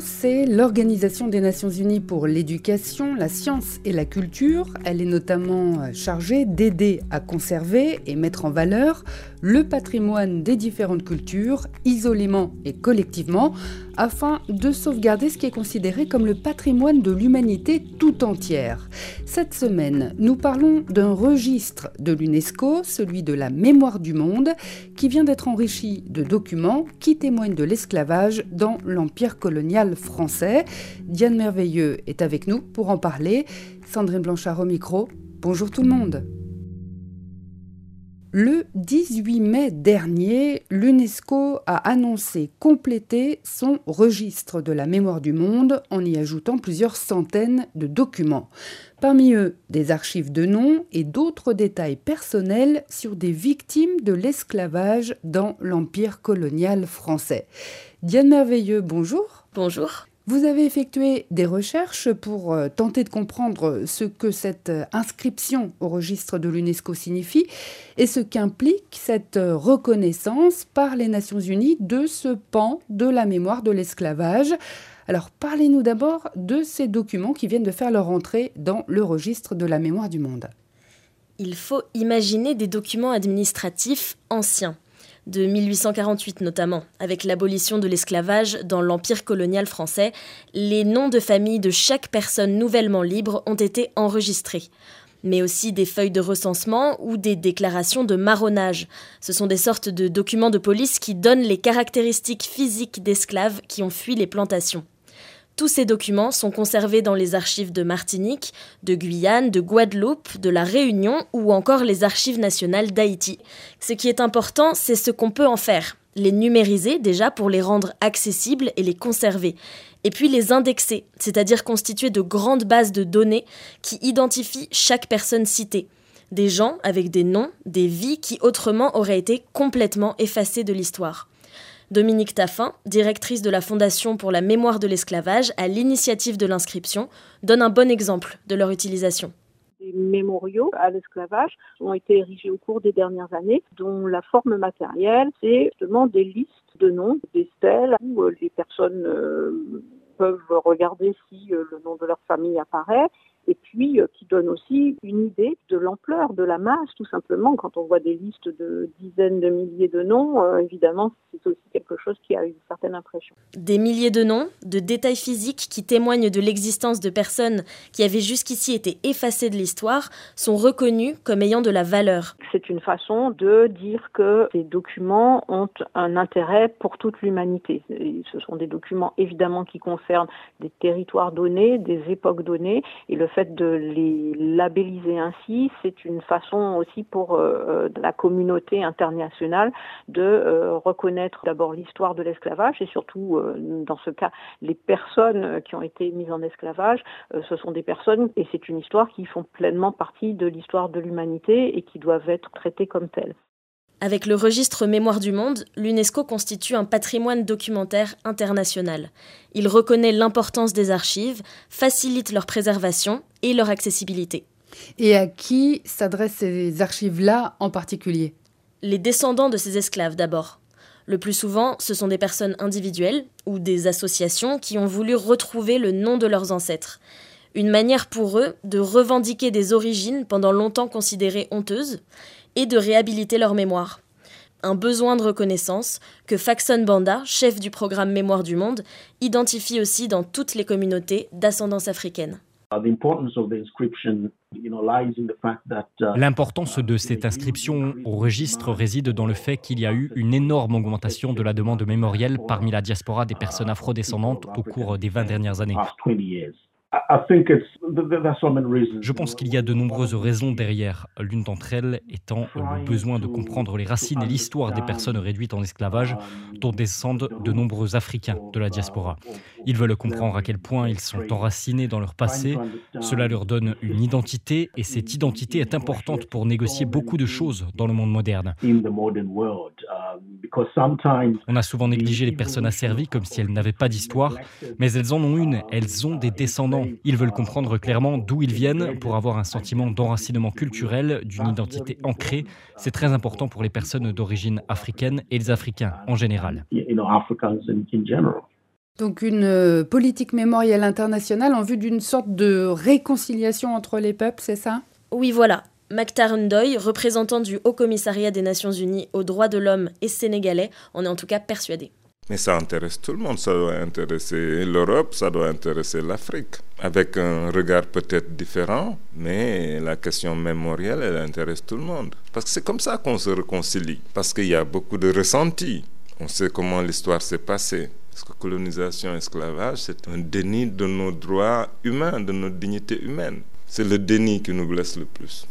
C'est l'Organisation des Nations Unies pour l'éducation, la science et la culture. Elle est notamment euh, chargée d'aider à conserver et mettre en valeur le patrimoine des différentes cultures, isolément et collectivement, afin de sauvegarder ce qui est considéré comme le patrimoine de l'humanité tout entière. Cette semaine, nous parlons d'un registre de l'UNESCO, celui de la mémoire du monde, qui vient d'être enrichi de documents qui témoignent de l'esclavage dans l'Empire colonial français. Diane Merveilleux est avec nous pour en parler. Sandrine Blanchard au micro. Bonjour tout le monde. Le 18 mai dernier, l'UNESCO a annoncé compléter son registre de la mémoire du monde en y ajoutant plusieurs centaines de documents. Parmi eux, des archives de noms et d'autres détails personnels sur des victimes de l'esclavage dans l'Empire colonial français. Diane Merveilleux, bonjour. Bonjour. Vous avez effectué des recherches pour euh, tenter de comprendre ce que cette euh, inscription au registre de l'UNESCO signifie et ce qu'implique cette euh, reconnaissance par les Nations Unies de ce pan de la mémoire de l'esclavage. Alors parlez-nous d'abord de ces documents qui viennent de faire leur entrée dans le registre de la mémoire du monde. Il faut imaginer des documents administratifs anciens de 1848 notamment, avec l'abolition de l'esclavage dans l'Empire colonial français, les noms de famille de chaque personne nouvellement libre ont été enregistrés mais aussi des feuilles de recensement ou des déclarations de marronnage. Ce sont des sortes de documents de police qui donnent les caractéristiques physiques d'esclaves qui ont fui les plantations. Tous ces documents sont conservés dans les archives de Martinique, de Guyane, de Guadeloupe, de la Réunion ou encore les archives nationales d'Haïti. Ce qui est important, c'est ce qu'on peut en faire. Les numériser déjà pour les rendre accessibles et les conserver. Et puis les indexer, c'est-à-dire constituer de grandes bases de données qui identifient chaque personne citée. Des gens avec des noms, des vies qui autrement auraient été complètement effacées de l'histoire. Dominique Taffin, directrice de la Fondation pour la mémoire de l'esclavage, à l'initiative de l'inscription, donne un bon exemple de leur utilisation. Des mémoriaux à l'esclavage ont été érigés au cours des dernières années, dont la forme matérielle, c'est justement des listes de noms, des stèles où euh, les personnes euh, peuvent regarder si euh, le nom de leur famille apparaît. Et puis donne aussi une idée de l'ampleur de la masse, tout simplement. Quand on voit des listes de dizaines de milliers de noms, évidemment, c'est aussi quelque chose qui a une certaine impression. Des milliers de noms, de détails physiques qui témoignent de l'existence de personnes qui avaient jusqu'ici été effacées de l'histoire sont reconnus comme ayant de la valeur. C'est une façon de dire que ces documents ont un intérêt pour toute l'humanité. Ce sont des documents évidemment qui concernent des territoires donnés, des époques données, et le fait de les labelliser ainsi, c'est une façon aussi pour euh, la communauté internationale de euh, reconnaître d'abord l'histoire de l'esclavage et surtout, euh, dans ce cas, les personnes qui ont été mises en esclavage, euh, ce sont des personnes, et c'est une histoire qui font pleinement partie de l'histoire de l'humanité et qui doivent être traitées comme telles. Avec le registre Mémoire du Monde, l'UNESCO constitue un patrimoine documentaire international. Il reconnaît l'importance des archives, facilite leur préservation et leur accessibilité. Et à qui s'adressent ces archives-là en particulier? Les descendants de ces esclaves d'abord. Le plus souvent, ce sont des personnes individuelles ou des associations qui ont voulu retrouver le nom de leurs ancêtres. Une manière pour eux de revendiquer des origines pendant longtemps considérées honteuses et de réhabiliter leur mémoire. Un besoin de reconnaissance que Faxon Banda, chef du programme Mémoire du Monde, identifie aussi dans toutes les communautés d'ascendance africaine. L'importance de cette inscription au registre réside dans le fait qu'il y a eu une énorme augmentation de la demande mémorielle parmi la diaspora des personnes afrodescendantes au cours des 20 dernières années. Je pense qu'il y a de nombreuses raisons derrière, l'une d'entre elles étant le besoin de comprendre les racines et l'histoire des personnes réduites en esclavage dont descendent de nombreux Africains de la diaspora. Ils veulent comprendre à quel point ils sont enracinés dans leur passé, cela leur donne une identité et cette identité est importante pour négocier beaucoup de choses dans le monde moderne. On a souvent négligé les personnes asservies comme si elles n'avaient pas d'histoire, mais elles en ont une, elles ont des descendants. Ils veulent comprendre clairement d'où ils viennent pour avoir un sentiment d'enracinement culturel, d'une identité ancrée. C'est très important pour les personnes d'origine africaine et les Africains en général. Donc une euh, politique mémorielle internationale en vue d'une sorte de réconciliation entre les peuples, c'est ça? Oui, voilà. Mactar Ndoye, représentant du Haut Commissariat des Nations Unies aux droits de l'homme et sénégalais, en est en tout cas persuadé. Mais ça intéresse tout le monde, ça doit intéresser l'Europe, ça doit intéresser l'Afrique, avec un regard peut-être différent, mais la question mémorielle, elle intéresse tout le monde. Parce que c'est comme ça qu'on se réconcilie, parce qu'il y a beaucoup de ressentis. On sait comment l'histoire s'est passée. Parce que colonisation, esclavage, c'est un déni de nos droits humains, de notre dignité humaine? C'est le déni qui nous blesse le plus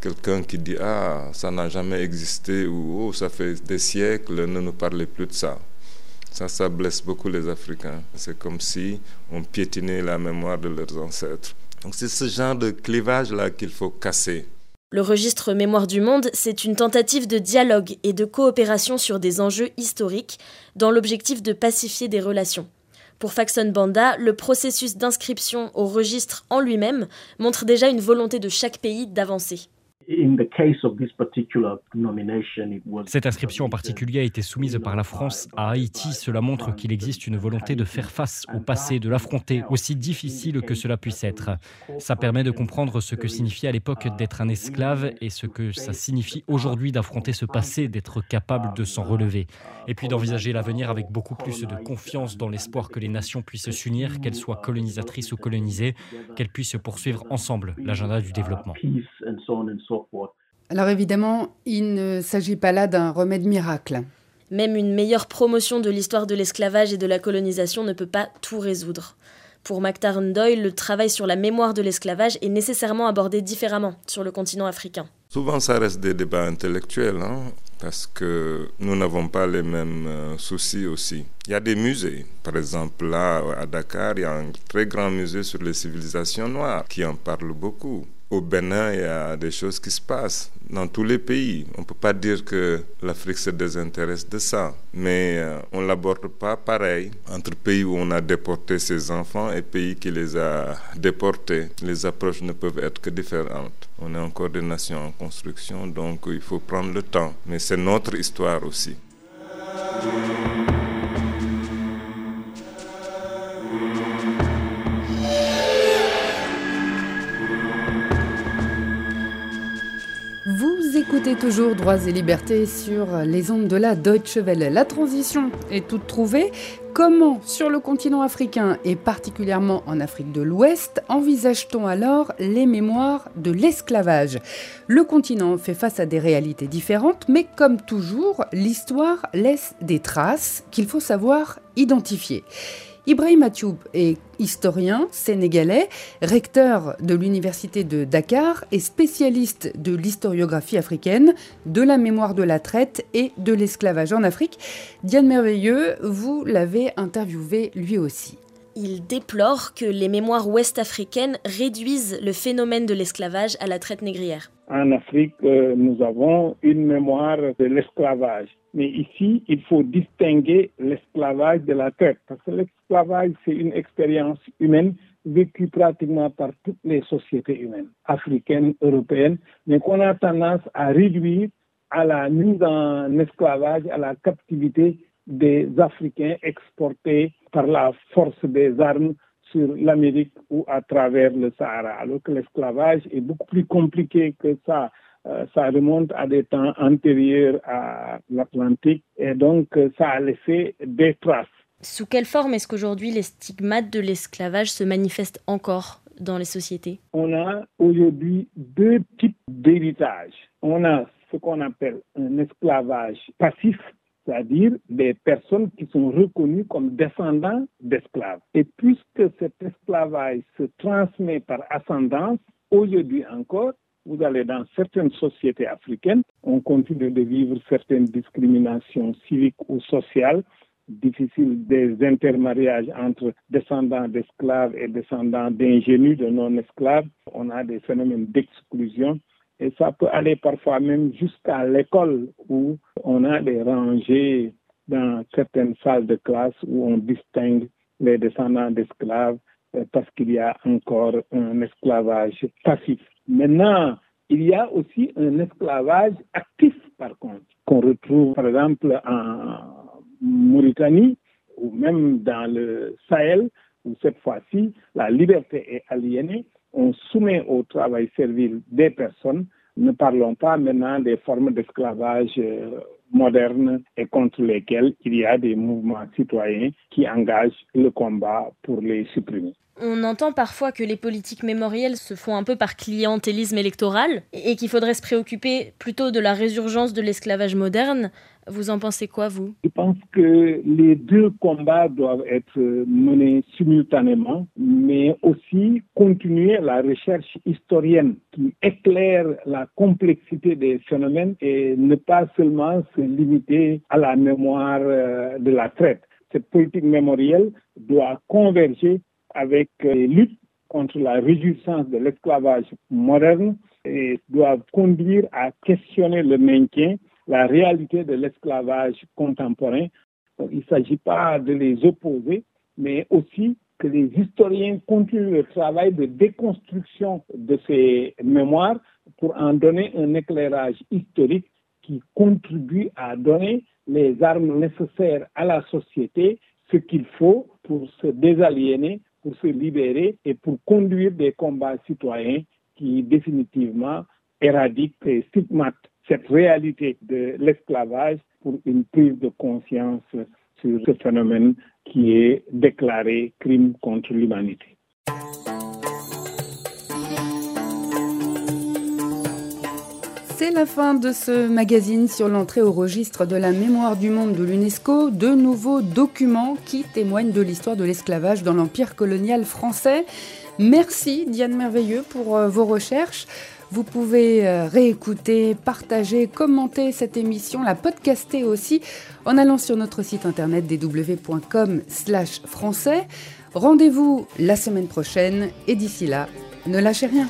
quelqu'un qui dit ah ça n'a jamais existé ou oh ça fait des siècles ne nous parlez plus de ça ça ça blesse beaucoup les Africains c'est comme si on piétinait la mémoire de leurs ancêtres donc c'est ce genre de clivage là qu'il faut casser le registre Mémoire du Monde, c'est une tentative de dialogue et de coopération sur des enjeux historiques dans l'objectif de pacifier des relations. Pour Faxon Banda, le processus d'inscription au registre en lui-même montre déjà une volonté de chaque pays d'avancer. Cette inscription en particulier a été soumise par la France à Haïti. Cela montre qu'il existe une volonté de faire face au passé, de l'affronter, aussi difficile que cela puisse être. Ça permet de comprendre ce que signifiait à l'époque d'être un esclave et ce que ça signifie aujourd'hui d'affronter ce passé, d'être capable de s'en relever. Et puis d'envisager l'avenir avec beaucoup plus de confiance dans l'espoir que les nations puissent s'unir, qu'elles soient colonisatrices ou colonisées, qu'elles puissent poursuivre ensemble l'agenda du développement. Alors évidemment, il ne s'agit pas là d'un remède miracle. Même une meilleure promotion de l'histoire de l'esclavage et de la colonisation ne peut pas tout résoudre. Pour MacTaran Doyle, le travail sur la mémoire de l'esclavage est nécessairement abordé différemment sur le continent africain. Souvent, ça reste des débats intellectuels, hein, parce que nous n'avons pas les mêmes euh, soucis aussi. Il y a des musées. Par exemple, là, à Dakar, il y a un très grand musée sur les civilisations noires qui en parle beaucoup au Bénin, il y a des choses qui se passent dans tous les pays. On ne peut pas dire que l'Afrique se désintéresse de ça, mais euh, on ne l'aborde pas pareil entre pays où on a déporté ses enfants et pays qui les a déportés. Les approches ne peuvent être que différentes. On est encore des nations en construction, donc il faut prendre le temps. Mais c'est notre histoire aussi. Écoutez toujours Droits et Libertés sur les ondes de la Deutsche Welle. La transition est toute trouvée. Comment, sur le continent africain et particulièrement en Afrique de l'Ouest, envisage-t-on alors les mémoires de l'esclavage? Le continent fait face à des réalités différentes, mais comme toujours, l'histoire laisse des traces qu'il faut savoir identifier. Ibrahim Atioub est historien sénégalais, recteur de l'Université de Dakar et spécialiste de l'historiographie africaine, de la mémoire de la traite et de l'esclavage en Afrique. Diane Merveilleux, vous l'avez interviewé lui aussi. Il déplore que les mémoires ouest-africaines réduisent le phénomène de l'esclavage à la traite négrière. En Afrique, euh, nous avons une mémoire de l'esclavage mais ici, il faut distinguer l'esclavage de la traite, parce que l'esclavage, c'est une expérience humaine vécue pratiquement par toutes les sociétés humaines, africaines, européennes, mais qu'on a tendance à réduire à la mise en esclavage, à la captivité des Africains exportés par la force des armes sur l'Amérique ou à travers le Sahara, alors que l'esclavage est beaucoup plus compliqué que ça. Euh, ça remonte à des temps antérieurs à l'Atlantique et donc euh, ça a laissé des traces. Sous quelle forme est-ce qu'aujourd'hui les stigmates de l'esclavage se manifestent encore dans les sociétés? On a aujourd'hui deux types d'héritage. On a ce qu'on appelle un esclavage passif, c'est-à-dire des personnes qui sont reconnues comme descendants d'esclaves. Et puisque cet esclavage se transmet par ascendance, aujourd'hui encore, vous allez dans certaines sociétés africaines, on continue de vivre certaines discriminations civiques ou sociales difficiles des intermariages entre descendants d'esclaves et descendants d'ingénus, de non-esclaves. On a des phénomènes d'exclusion et ça peut aller parfois même jusqu'à l'école où on a des rangées dans certaines salles de classe où on distingue les descendants d'esclaves euh, parce qu'il y a encore un esclavage passif. Maintenant, il y a aussi un esclavage actif, par contre, qu'on retrouve par exemple en Mauritanie ou même dans le Sahel, où cette fois-ci, la liberté est aliénée. On soumet au travail servile des personnes. Ne parlons pas maintenant des formes d'esclavage euh, modernes et contre lesquelles il y a des mouvements citoyens qui engagent le combat pour les supprimer. On entend parfois que les politiques mémorielles se font un peu par clientélisme électoral et qu'il faudrait se préoccuper plutôt de la résurgence de l'esclavage moderne. Vous en pensez quoi, vous? Je pense que les deux combats doivent être menés simultanément, mais aussi continuer la recherche historienne qui éclaire la complexité des phénomènes et ne pas seulement se limiter à la mémoire euh, de la traite. Cette politique mémorielle doit converger avec les luttes contre la réjouissance de l'esclavage moderne et doivent conduire à questionner le maintien, la réalité de l'esclavage contemporain. il ne s'agit pas de les opposer, mais aussi que les historiens continuent le travail de déconstruction de ces mémoires pour en donner un éclairage historique qui contribue à donner les armes nécessaires à la société, ce qu'il faut pour se désaliéner pour se libérer et pour conduire des combats citoyens qui définitivement éradiquent et stigmatent cette réalité de l'esclavage pour une prise de conscience sur ce phénomène qui est déclaré crime contre l'humanité. C'est la fin de ce magazine sur l'entrée au registre de la mémoire du monde de l'UNESCO. De nouveaux documents qui témoignent de l'histoire de l'esclavage dans l'empire colonial français. Merci Diane Merveilleux pour euh, vos recherches. Vous pouvez euh, réécouter, partager, commenter cette émission, la podcaster aussi en allant sur notre site internet www.com français. Rendez-vous la semaine prochaine et d'ici là, ne lâchez rien.